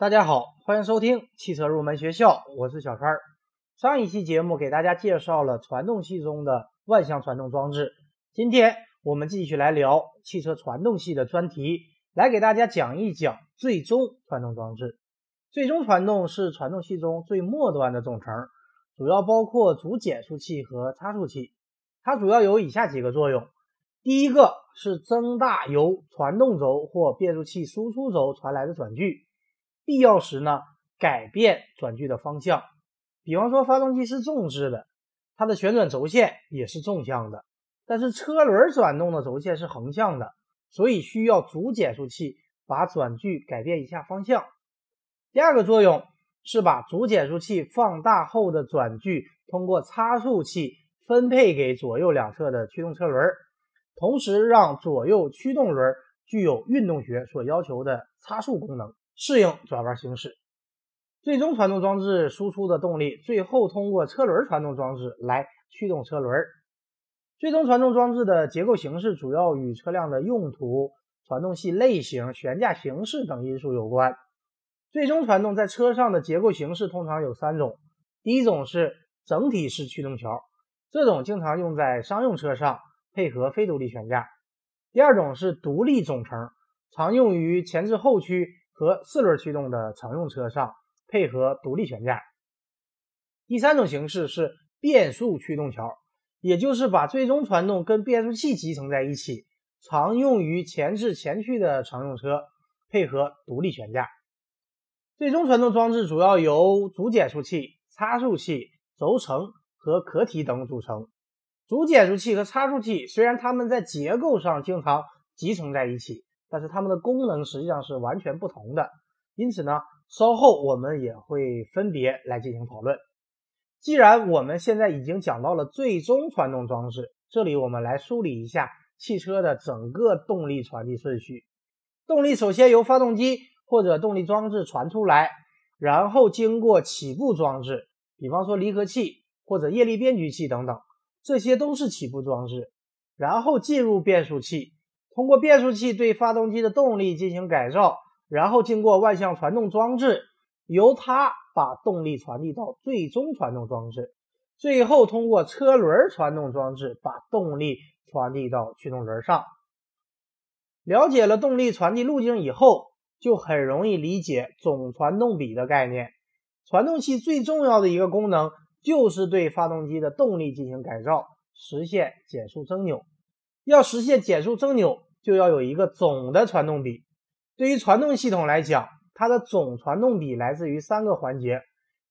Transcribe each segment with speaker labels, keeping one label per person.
Speaker 1: 大家好，欢迎收听汽车入门学校，我是小川。上一期节目给大家介绍了传动系中的万向传动装置，今天我们继续来聊汽车传动系的专题，来给大家讲一讲最终传动装置。最终传动是传动系中最末端的总成，主要包括主减速器和差速器。它主要有以下几个作用：第一个是增大由传动轴或变速器输出轴传来的转距。必要时呢，改变转距的方向。比方说，发动机是纵置的，它的旋转轴线也是纵向的，但是车轮转动的轴线是横向的，所以需要主减速器把转距改变一下方向。第二个作用是把主减速器放大后的转距通过差速器分配给左右两侧的驱动车轮，同时让左右驱动轮具有运动学所要求的差速功能。适应转弯行驶，最终传动装置输出的动力最后通过车轮传动装置来驱动车轮。最终传动装置的结构形式主要与车辆的用途、传动系类型、悬架形式等因素有关。最终传动在车上的结构形式通常有三种：第一种是整体式驱动桥，这种经常用在商用车上，配合非独立悬架；第二种是独立总成，常用于前置后驱。和四轮驱动的乘用车上配合独立悬架。第三种形式是变速驱动桥，也就是把最终传动跟变速器集成在一起，常用于前置前驱的乘用车，配合独立悬架。最终传动装置主要由主减速器、差速器、轴承和壳体等组成。主减速器和差速器虽然它们在结构上经常集成在一起。但是它们的功能实际上是完全不同的，因此呢，稍后我们也会分别来进行讨论。既然我们现在已经讲到了最终传动装置，这里我们来梳理一下汽车的整个动力传递顺序。动力首先由发动机或者动力装置传出来，然后经过起步装置，比方说离合器或者液力变矩器等等，这些都是起步装置，然后进入变速器。通过变速器对发动机的动力进行改造，然后经过万向传动装置，由它把动力传递到最终传动装置，最后通过车轮传动装置把动力传递到驱动轮上。了解了动力传递路径以后，就很容易理解总传动比的概念。传动器最重要的一个功能就是对发动机的动力进行改造，实现减速增扭。要实现减速增扭，就要有一个总的传动比。对于传动系统来讲，它的总传动比来自于三个环节。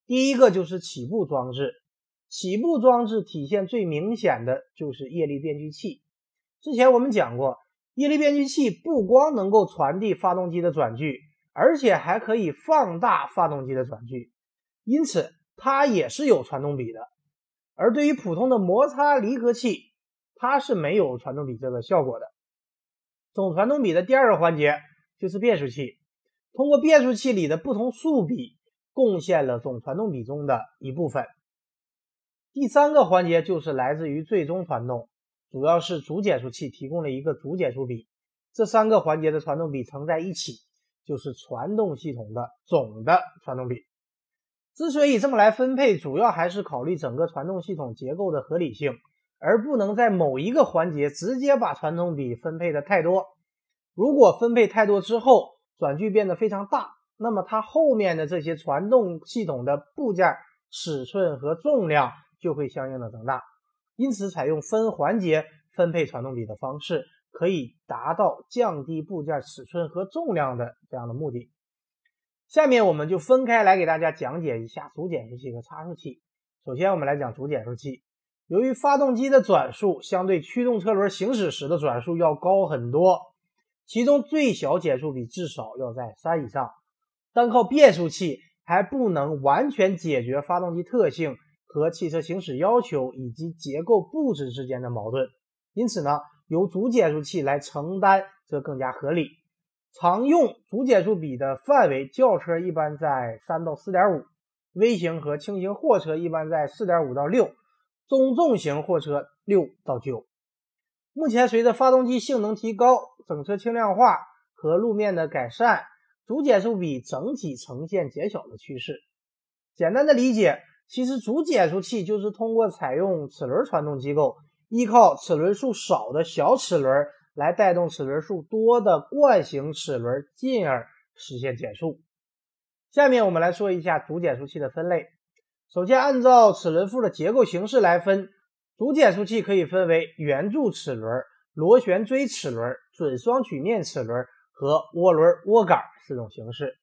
Speaker 1: 第一个就是起步装置，起步装置体现最明显的就是液力变矩器。之前我们讲过，液力变矩器不光能够传递发动机的转距，而且还可以放大发动机的转距，因此它也是有传动比的。而对于普通的摩擦离合器，它是没有传动比这个效果的。总传动比的第二个环节就是变速器，通过变速器里的不同速比，贡献了总传动比中的一部分。第三个环节就是来自于最终传动，主要是主减速器提供了一个主减速比。这三个环节的传动比乘在一起，就是传动系统的总的传动比。之所以这么来分配，主要还是考虑整个传动系统结构的合理性。而不能在某一个环节直接把传动比分配的太多。如果分配太多之后，转距变得非常大，那么它后面的这些传动系统的部件尺寸和重量就会相应的增大。因此，采用分环节分配传动比的方式，可以达到降低部件尺寸和重量的这样的目的。下面我们就分开来给大家讲解一下主减速器和差速器。首先，我们来讲主减速器。由于发动机的转速相对驱动车轮行驶时的转速要高很多，其中最小减速比至少要在三以上。单靠变速器还不能完全解决发动机特性和汽车行驶要求以及结构布置之间的矛盾，因此呢，由主减速器来承担则更加合理。常用主减速比的范围，轿车一般在三到四点五，微型和轻型货车一般在四点五到六。中重型货车六到九。目前，随着发动机性能提高、整车轻量化和路面的改善，主减速比整体呈现减小的趋势。简单的理解，其实主减速器就是通过采用齿轮传动机构，依靠齿轮数少的小齿轮来带动齿轮数多的惯性齿轮，进而实现减速。下面我们来说一下主减速器的分类。首先，按照齿轮腹的结构形式来分，主减速器可以分为圆柱齿轮、螺旋锥齿轮、准双曲面齿轮和涡轮涡杆四种形式。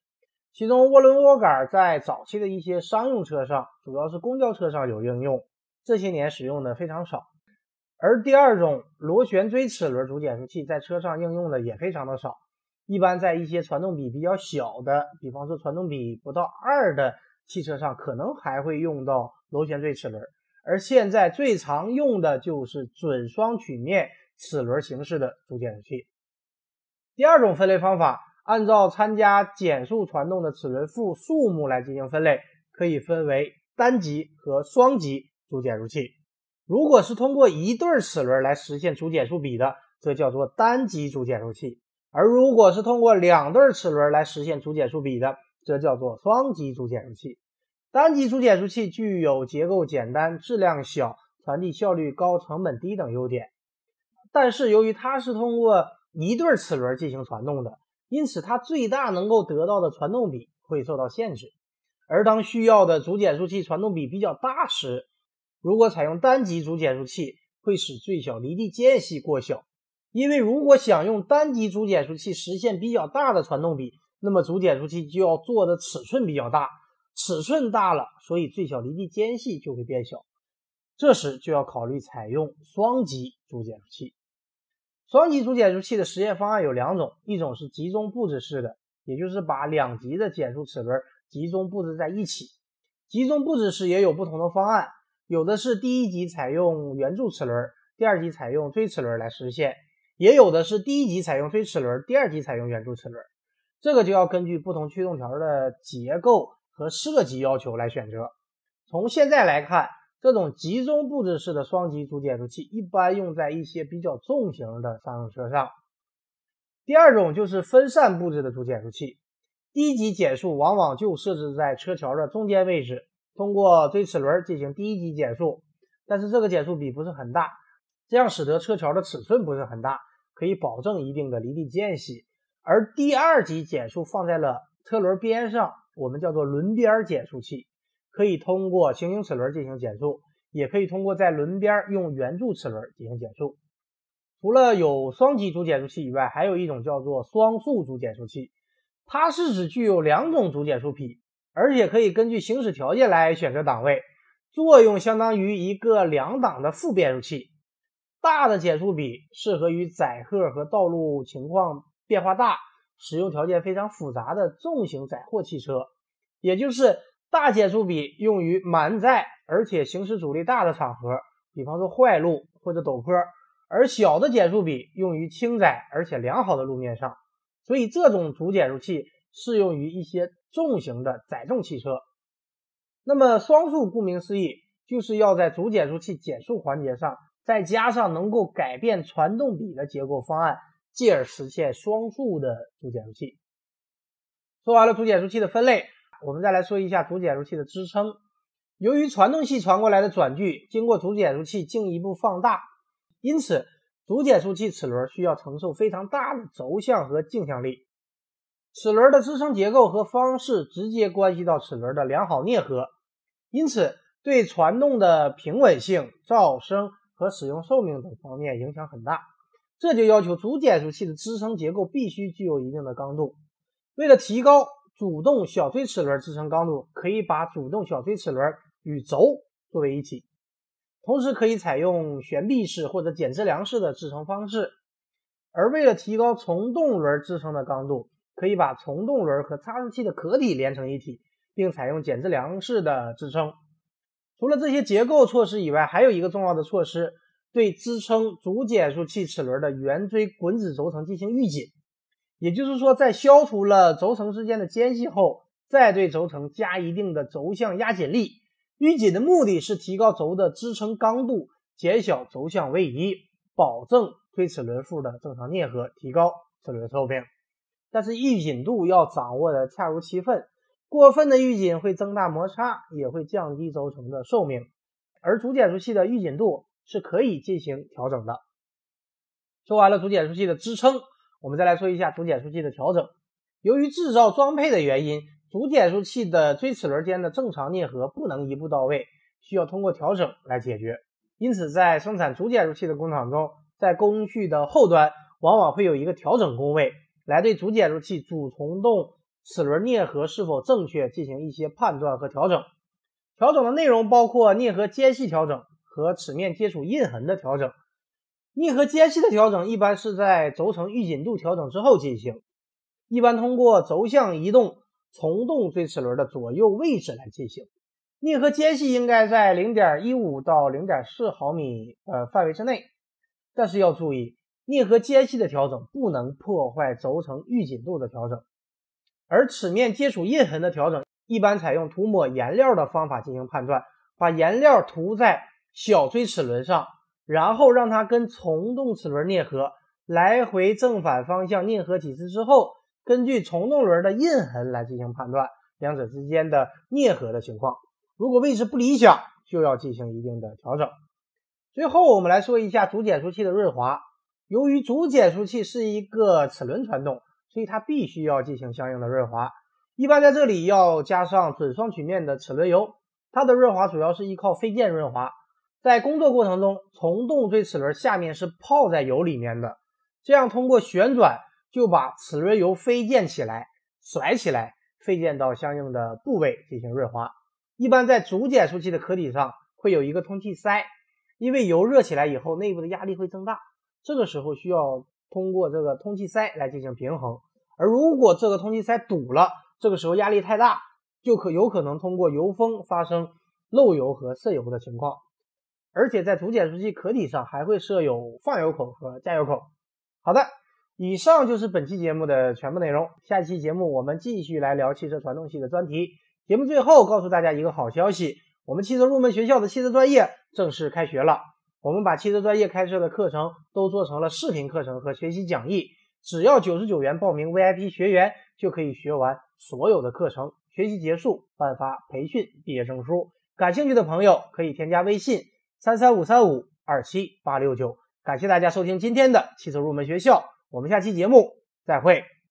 Speaker 1: 其中，涡轮涡杆在早期的一些商用车上，主要是公交车上有应用，这些年使用的非常少。而第二种螺旋锥齿轮主减速器在车上应用的也非常的少。一般在一些传动比比较小的，比方说传动比不到二的汽车上，可能还会用到螺旋锥齿轮。而现在最常用的就是准双曲面齿轮形式的主减速器。第二种分类方法，按照参加减速传动的齿轮副数目来进行分类，可以分为单级和双级主减速器。如果是通过一对齿轮来实现主减速比的，这叫做单级主减速器。而如果是通过两对齿轮来实现主减速比的，这叫做双极主减速器。单极主减速器具有结构简单、质量小、传递效率高、成本低等优点。但是由于它是通过一对齿轮进行传动的，因此它最大能够得到的传动比会受到限制。而当需要的主减速器传动比比较大时，如果采用单极主减速器，会使最小离地间隙过小。因为如果想用单极主减速器实现比较大的传动比，那么主减速器就要做的尺寸比较大，尺寸大了，所以最小离地间隙就会变小。这时就要考虑采用双级主减速器。双级主减速器的实验方案有两种，一种是集中布置式的，也就是把两级的减速齿轮集中布置在一起。集中布置式也有不同的方案，有的是第一级采用圆柱齿轮，第二级采用锥齿轮来实现。也有的是第一级采用锥齿轮，第二级采用圆柱齿轮，这个就要根据不同驱动条的结构和设计要求来选择。从现在来看，这种集中布置式的双级主减速器一般用在一些比较重型的商用车上。第二种就是分散布置的主减速器，第一级减速往往就设置在车桥的中间位置，通过锥齿轮进行第一级减速，但是这个减速比不是很大。这样使得车桥的尺寸不是很大，可以保证一定的离地间隙。而第二级减速放在了车轮边上，我们叫做轮边减速器，可以通过行星齿轮进行减速，也可以通过在轮边用圆柱齿轮进行减速。除了有双级主减速器以外，还有一种叫做双速主减速器，它是指具有两种主减速比，而且可以根据行驶条件来选择档位，作用相当于一个两档的副变速器。大的减速比适合于载荷和道路情况变化大、使用条件非常复杂的重型载货汽车，也就是大减速比用于满载而且行驶阻力大的场合，比方说坏路或者陡坡；而小的减速比用于轻载而且良好的路面上。所以这种主减速器适用于一些重型的载重汽车。那么双速顾名思义，就是要在主减速器减速环节上。再加上能够改变传动比的结构方案，继而实现双速的主减速器。说完了主减速器的分类，我们再来说一下主减速器的支撑。由于传动系传过来的转距经过主减速器进一步放大，因此主减速器齿轮需要承受非常大的轴向和径向力。齿轮的支撑结构和方式直接关系到齿轮的良好啮合，因此对传动的平稳性、噪声。和使用寿命等方面影响很大，这就要求主减速器的支撑结构必须具有一定的刚度。为了提高主动小锥齿轮支撑刚度，可以把主动小锥齿轮与轴作为一体，同时可以采用悬臂式或者减支梁式的支撑方式。而为了提高从动轮支撑的刚度，可以把从动轮和差速器的壳体连成一体，并采用减支梁式的支撑。除了这些结构措施以外，还有一个重要的措施，对支撑主减速器齿轮的圆锥滚子轴承进行预紧。也就是说，在消除了轴承之间的间隙后，再对轴承加一定的轴向压紧力。预紧的目的是提高轴的支撑刚度，减小轴向位移，保证推齿轮数的正常啮合，提高齿轮寿命。但是预紧度要掌握的恰如其分，过分的预紧会增大摩擦，也会降低轴承的寿命。而主减速器的预紧度是可以进行调整的。说完了主减速器的支撑，我们再来说一下主减速器的调整。由于制造装配的原因，主减速器的锥齿轮间的正常啮合不能一步到位，需要通过调整来解决。因此，在生产主减速器的工厂中，在工序的后端往往会有一个调整工位，来对主减速器主从动齿轮啮合是否正确进行一些判断和调整。调整的内容包括啮合间隙调整和齿面接触印痕的调整。啮合间隙的调整一般是在轴承预紧度调整之后进行，一般通过轴向移动从动锥齿轮的左右位置来进行。啮合间隙应该在零点一五到零点四毫米呃范围之内，但是要注意，啮合间隙的调整不能破坏轴承预紧度的调整。而齿面接触印痕的调整，一般采用涂抹颜料的方法进行判断，把颜料涂在小锥齿轮上。然后让它跟从动齿轮啮合，来回正反方向啮合几次之后，根据从动轮的印痕来进行判断两者之间的啮合的情况。如果位置不理想，就要进行一定的调整。最后，我们来说一下主减速器的润滑。由于主减速器是一个齿轮传动，所以它必须要进行相应的润滑。一般在这里要加上准双曲面的齿轮油，它的润滑主要是依靠飞溅润滑。在工作过程中，从动锥齿轮下面是泡在油里面的，这样通过旋转就把齿轮油飞溅起来、甩起来，飞溅到相应的部位进行润滑。一般在主减速器的壳体上会有一个通气塞，因为油热起来以后，内部的压力会增大，这个时候需要通过这个通气塞来进行平衡。而如果这个通气塞堵了，这个时候压力太大，就可有可能通过油封发生漏油和渗油的情况。而且在主减速器壳体上还会设有放油口和加油口。好的，以上就是本期节目的全部内容。下期节目我们继续来聊汽车传动系的专题。节目最后告诉大家一个好消息，我们汽车入门学校的汽车专业正式开学了。我们把汽车专业开设的课程都做成了视频课程和学习讲义，只要九十九元报名 VIP 学员就可以学完所有的课程。学习结束颁发培训毕业证书。感兴趣的朋友可以添加微信。三三五三五二七八六九，感谢大家收听今天的汽车入门学校，我们下期节目再会。